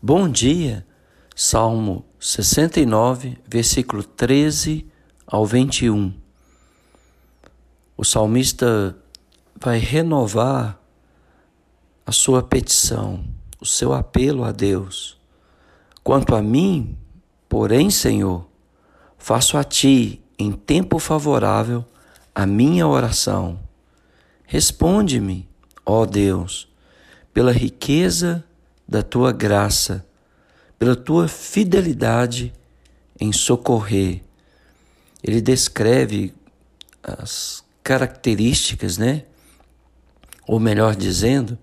Bom dia, Salmo 69, versículo 13 ao 21. O salmista vai renovar a sua petição, o seu apelo a Deus. Quanto a mim, porém, Senhor, faço a ti em tempo favorável a minha oração. Responde-me, ó Deus, pela riqueza da tua graça, pela tua fidelidade em socorrer. Ele descreve as características, né? Ou melhor dizendo,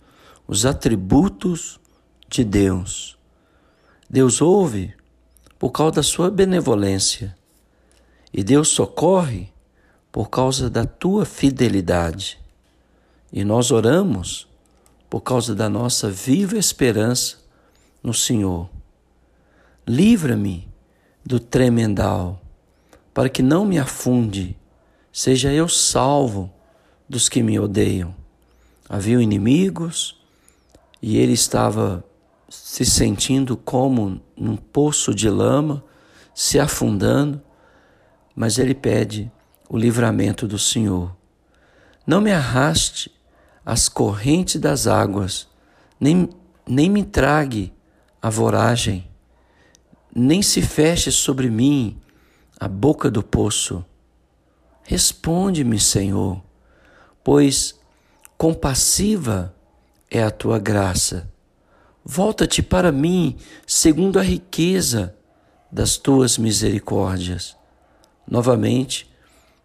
os atributos de Deus. Deus ouve por causa da sua benevolência e Deus socorre por causa da tua fidelidade. E nós oramos por causa da nossa viva esperança no Senhor. Livra-me do tremendal, para que não me afunde, seja eu salvo dos que me odeiam. Havia inimigos e ele estava se sentindo como num poço de lama, se afundando, mas ele pede o livramento do Senhor. Não me arraste as correntes das águas, nem, nem me trague a voragem, nem se feche sobre mim a boca do poço. Responde-me, Senhor, pois compassiva é a tua graça. Volta-te para mim segundo a riqueza das tuas misericórdias. Novamente,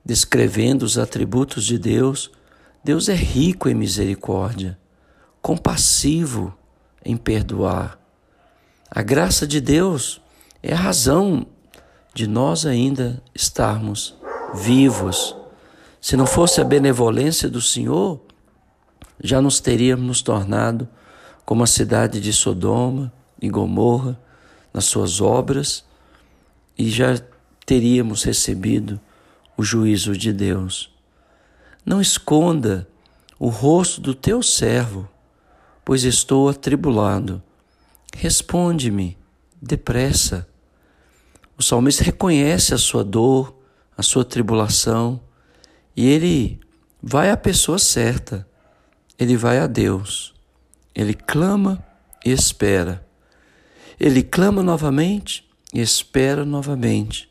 descrevendo os atributos de Deus, Deus é rico em misericórdia, compassivo em perdoar. A graça de Deus é a razão de nós ainda estarmos vivos. Se não fosse a benevolência do Senhor, já nos teríamos nos tornado como a cidade de Sodoma e Gomorra nas suas obras e já teríamos recebido o juízo de Deus. Não esconda o rosto do teu servo, pois estou atribulado. Responde-me depressa. O salmista reconhece a sua dor, a sua tribulação, e ele vai à pessoa certa, ele vai a Deus. Ele clama e espera. Ele clama novamente e espera novamente,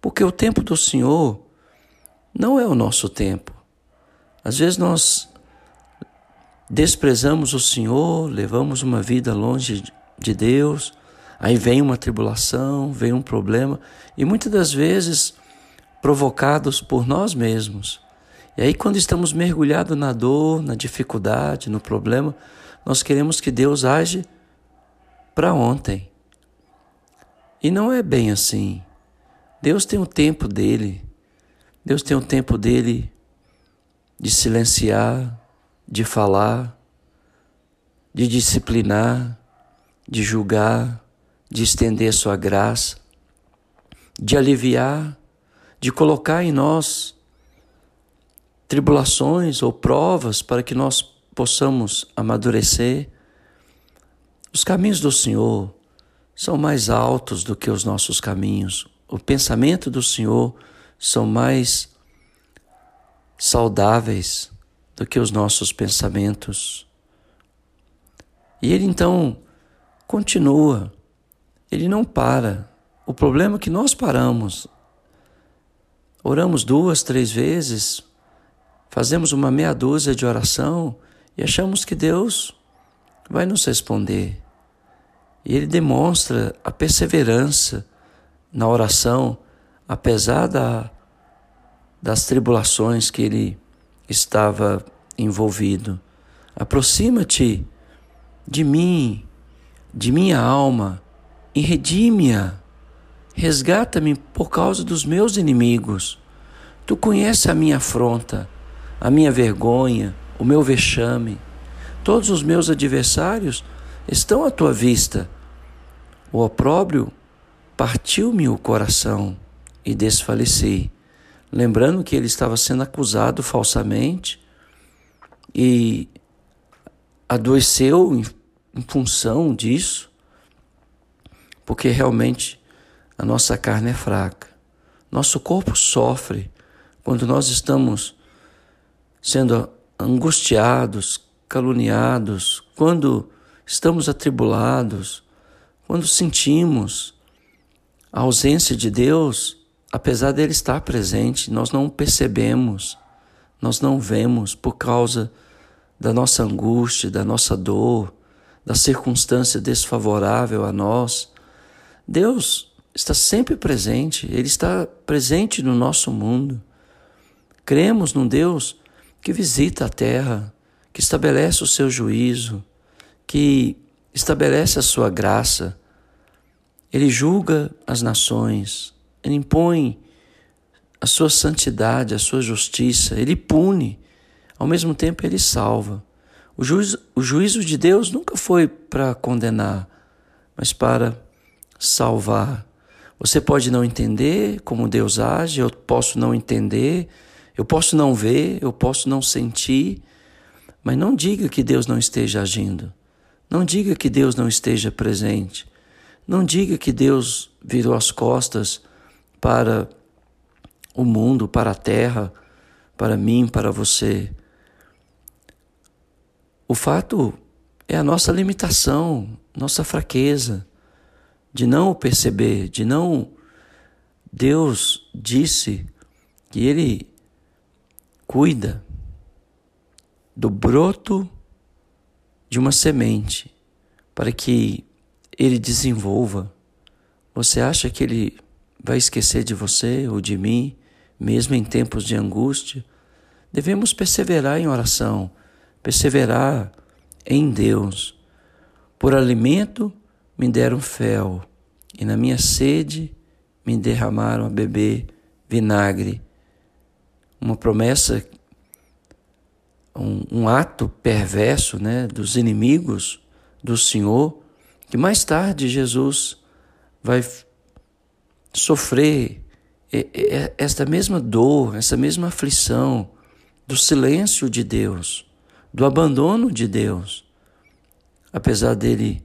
porque o tempo do Senhor não é o nosso tempo. Às vezes nós desprezamos o Senhor, levamos uma vida longe de Deus, aí vem uma tribulação, vem um problema, e muitas das vezes provocados por nós mesmos. E aí, quando estamos mergulhados na dor, na dificuldade, no problema, nós queremos que Deus age para ontem. E não é bem assim. Deus tem o tempo dele. Deus tem o tempo dele de silenciar, de falar, de disciplinar, de julgar, de estender sua graça, de aliviar, de colocar em nós tribulações ou provas para que nós possamos amadurecer. Os caminhos do Senhor são mais altos do que os nossos caminhos. O pensamento do Senhor são mais saudáveis do que os nossos pensamentos. E ele então continua, ele não para. O problema é que nós paramos. Oramos duas, três vezes, fazemos uma meia dúzia de oração e achamos que Deus vai nos responder. E ele demonstra a perseverança na oração, apesar da das tribulações que ele estava envolvido. Aproxima-te de mim, de minha alma, e redime-a. Resgata-me por causa dos meus inimigos. Tu conheces a minha afronta, a minha vergonha, o meu vexame. Todos os meus adversários estão à tua vista. O opróbrio partiu-me o coração e desfaleci lembrando que ele estava sendo acusado falsamente e adoeceu em, em função disso. porque realmente a nossa carne é fraca. Nosso corpo sofre quando nós estamos sendo angustiados, caluniados, quando estamos atribulados, quando sentimos a ausência de Deus, apesar dele estar presente, nós não percebemos, nós não vemos por causa da nossa angústia, da nossa dor, da circunstância desfavorável a nós. Deus está sempre presente, Ele está presente no nosso mundo. Cremos num Deus que visita a terra, que estabelece o seu juízo, que estabelece a sua graça. Ele julga as nações, ele impõe a sua santidade, a sua justiça, ele pune, ao mesmo tempo ele salva. O juízo, o juízo de Deus nunca foi para condenar, mas para salvar. Você pode não entender como Deus age, eu posso não entender, eu posso não ver, eu posso não sentir, mas não diga que Deus não esteja agindo. Não diga que Deus não esteja presente. Não diga que Deus virou as costas para o mundo, para a terra, para mim, para você. O fato é a nossa limitação, nossa fraqueza de não o perceber, de não. Deus disse que Ele cuida do broto de uma semente para que ele desenvolva. Você acha que ele vai esquecer de você ou de mim, mesmo em tempos de angústia? Devemos perseverar em oração, perseverar em Deus. Por alimento me deram fel, e na minha sede me derramaram a beber vinagre. Uma promessa um, um ato perverso né, dos inimigos do Senhor, que mais tarde Jesus vai sofrer esta mesma dor, essa mesma aflição do silêncio de Deus, do abandono de Deus, apesar dele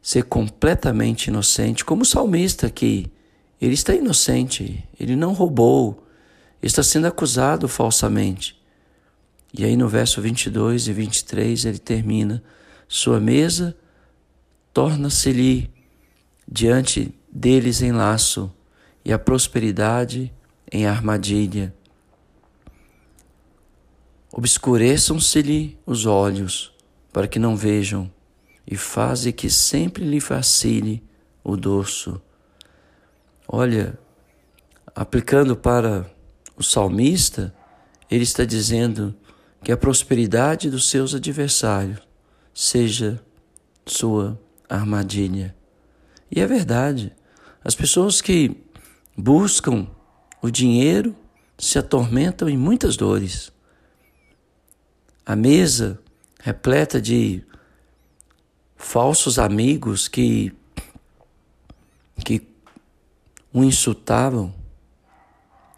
ser completamente inocente, como o salmista aqui, ele está inocente, ele não roubou, está sendo acusado falsamente. E aí no verso 22 e 23 ele termina: Sua mesa torna-se-lhe diante deles em laço, e a prosperidade em armadilha. Obscureçam-se-lhe os olhos, para que não vejam, e faze que sempre lhe vacile o dorso. Olha, aplicando para o salmista, ele está dizendo que a prosperidade dos seus adversários seja sua armadilha. E é verdade. As pessoas que buscam o dinheiro se atormentam em muitas dores. A mesa repleta de falsos amigos que que o insultavam.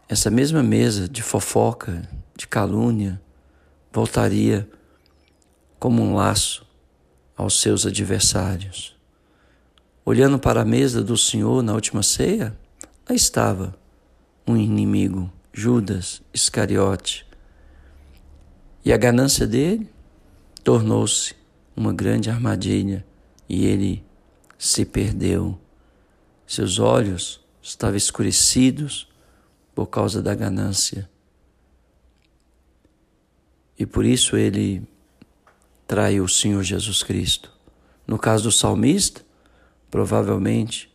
Essa mesma mesa de fofoca, de calúnia, voltaria como um laço aos seus adversários. Olhando para a mesa do Senhor na última ceia, lá estava um inimigo, Judas Iscariote. E a ganância dele tornou-se uma grande armadilha e ele se perdeu. Seus olhos estavam escurecidos por causa da ganância e por isso ele traiu o Senhor Jesus Cristo. No caso do salmista, provavelmente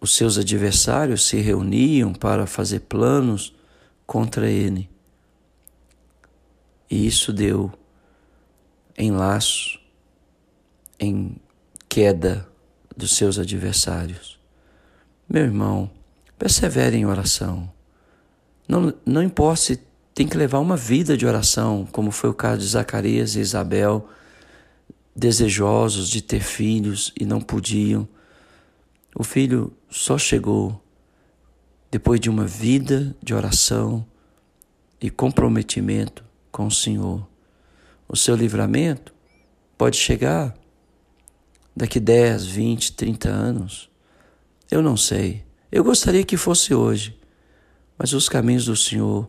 os seus adversários se reuniam para fazer planos contra ele. E isso deu em laço, em queda dos seus adversários. Meu irmão, persevere em oração. Não, não importa se tem que levar uma vida de oração, como foi o caso de Zacarias e Isabel, desejosos de ter filhos e não podiam. O filho só chegou depois de uma vida de oração e comprometimento com o Senhor. O seu livramento pode chegar daqui 10, 20, 30 anos? Eu não sei. Eu gostaria que fosse hoje, mas os caminhos do Senhor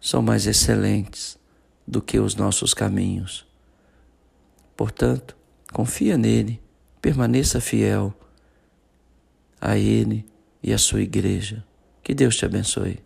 são mais excelentes do que os nossos caminhos. Portanto, confia nele, permaneça fiel a ele e a sua igreja. Que Deus te abençoe.